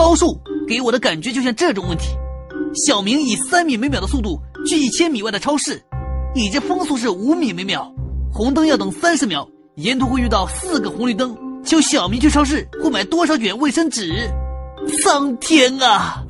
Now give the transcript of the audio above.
高速给我的感觉就像这种问题。小明以三米每秒的速度去一千米外的超市已知风速是五米每秒红灯要等三十秒沿途会遇到四个红绿灯求小明去超市会买多少卷卫生纸？苍天啊。